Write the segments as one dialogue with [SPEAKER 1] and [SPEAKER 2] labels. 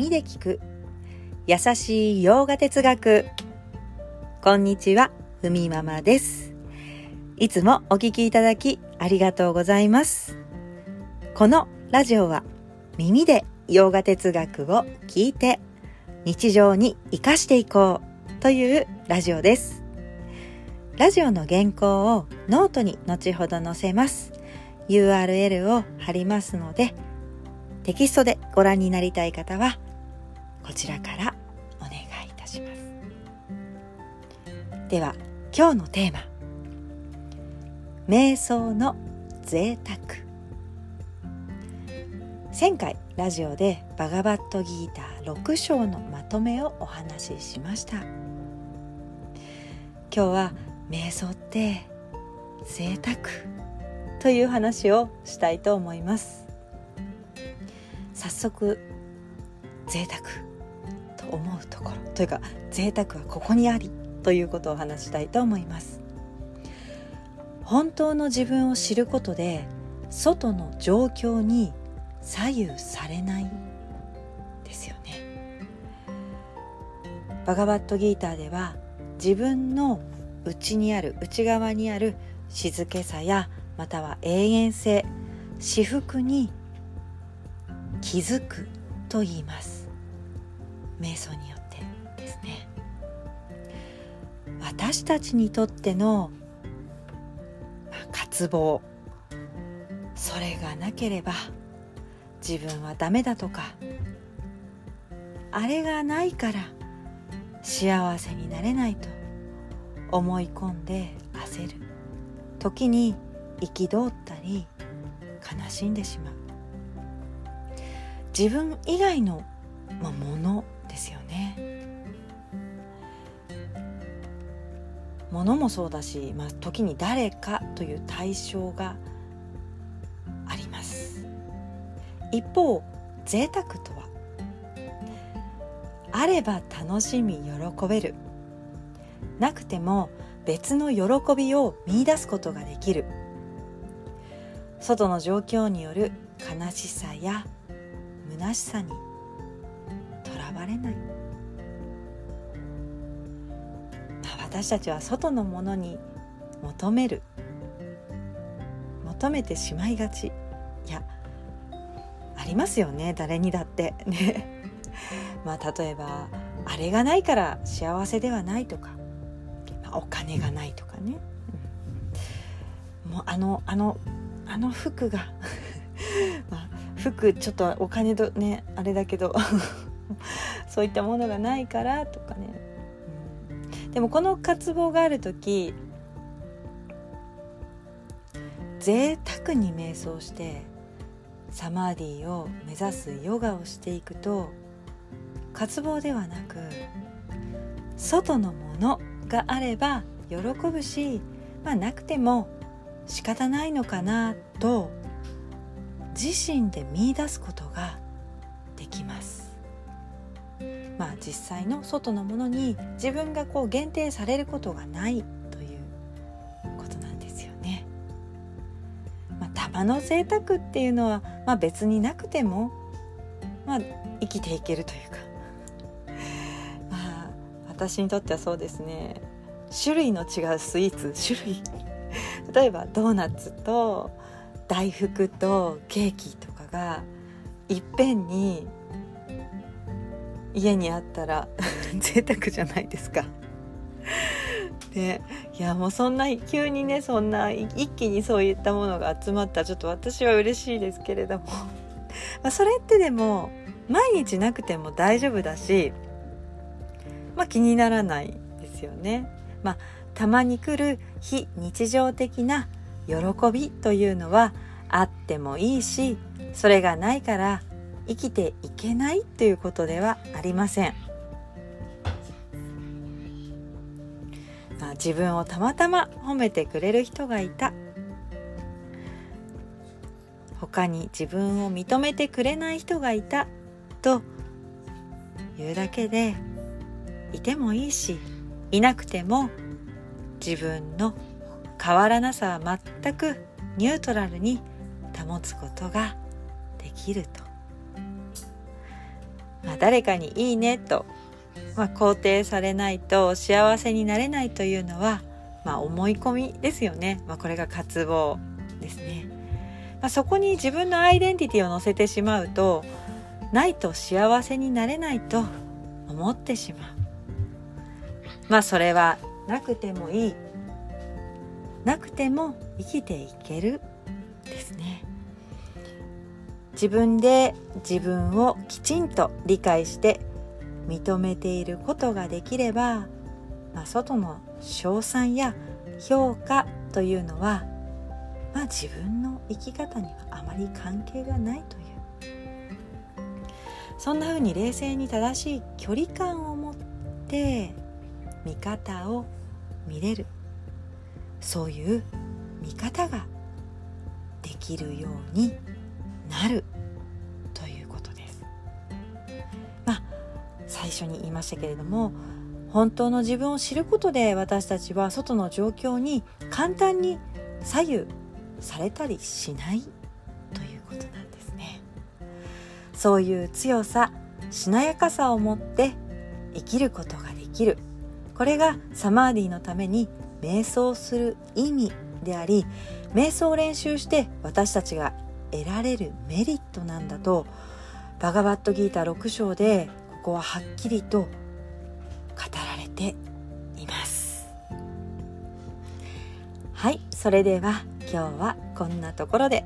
[SPEAKER 1] 耳で聞く。優しい洋画哲学。こんにちはふみママです。いつもお聞きいただきありがとうございます。このラジオは耳で洋画哲学を聞いて日常に活かしていこうというラジオです。ラジオの原稿をノートに後ほど載せます。URL を貼りますのでテキストでご覧になりたい方はこちらからお願いいたします。では今日のテーマ。瞑想の贅沢。前回ラジオでバガバットギーター6章のまとめをお話ししました。今日は瞑想って贅沢。という話をしたいと思います。早速贅沢。と思うところ。というか贅沢はここにありということを話したいと思います。本当の自分を知ることで外の状況に左右されないですよね。バガバットギーターでは自分の内にある内側にある静けさやまたは永遠性至福に気づくと言います。瞑想によってですね。私たちにとっての、まあ、渇望。それがなければ自分はダメだとかあれがないから幸せになれないと思い込んで焦る。時に憤ったり悲しんでしまう。自分以外の、まあ、ものですよね。ものもそうだし、まあ、時に誰かという対象があります。一方贅沢とはあれば楽しみ喜べる。なくても別の喜びを見いだすことができる。外の状況による悲しさや虚しさにとらわれない、まあ、私たちは外のものに求める。求めてしまいがち。いやありますよね誰にだって。ね。まあ例えばあれがないから幸せではないとか、まあ、お金がないとかね、うん、もうあのあのあの服が。まあ服ちょっとお金とねあれだけど。そういったものがないからとかね、でもこの渇望がある時贅沢に瞑想してサマーディを目指すヨガをしていくと渇望ではなく外のものがあれば喜ぶし、まあ、なくても仕方ないのかなと自身で見出すことができます。まあ実際の外のものに自分がこう限定されることがないということなんですよね、まあ、玉の贅沢っていうのは、まあ、別になくても、まあ、生きていけるというか。まあ私にとってはそうですね。種類の違うスイーツ種類。例えばドーナツと大福とケーキとかがいっぺんに家にあったら 贅沢じゃないですか。でいやもうそんな急にねそんな一気にそういったものが集まったちょっと私は嬉しいですけれども まあそれってでも毎日なくても大丈夫だしまあ気にならないですよね。まあたまに来る非日常的な喜びというのはあってもいいしそれがないから生きていけないということではありません、まあ、自分をたまたま褒めてくれる人がいた。他に自分を認めてくれない人がいた。というだけでいてもいいしいなくても自分の変わらなさは全くニュートラルに保つことができると。まあ、誰かにいいねと、まあ、肯定されないと幸せになれないというのは、まあ、思い込みですよね、まあ、これが渇望ですね、まあ、そこに自分のアイデンティティを乗せてしまうとないと幸せになれないと思ってしまう。まあそれはなくてもいい。なくても生きていける。自分で自分をきちんと理解して認めていることができれば、まあ、外の称賛や評価というのは、まあ、自分の生き方にはあまり関係がないという。そんなふうに冷静に正しい距離感を持って見方を見れる。そういう見方ができるようになる。最初に言いましたけれども本当の自分を知ることで私たちは外の状況に簡単に左右されたりしないということなんですね。そういう強さしなやかさを持って生きることができるこれがサマーディのために瞑想する意味であり瞑想を練習して私たちが得られるメリットなんだとバガバットギーター6章でここははっきりと語られています。はいそれでは今日はこんなところで。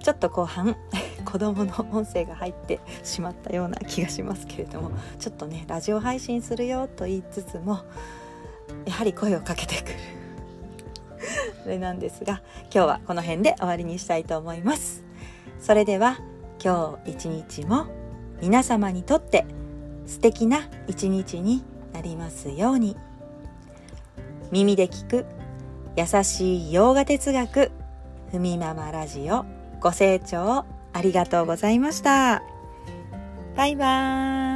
[SPEAKER 1] ちょっと後半 子供の音声が入ってしまったような気がしますけれどもちょっとねラジオ配信するよと言いつつもやはり声をかけてくる。それなんですが今日はこの辺で終わりにしたいと思います。それでは今日一日も皆様にとって素敵な一日になりますように。耳で聞く優しい洋画哲学ふみママラジオご清聴ありがとうございました。バイバーイ。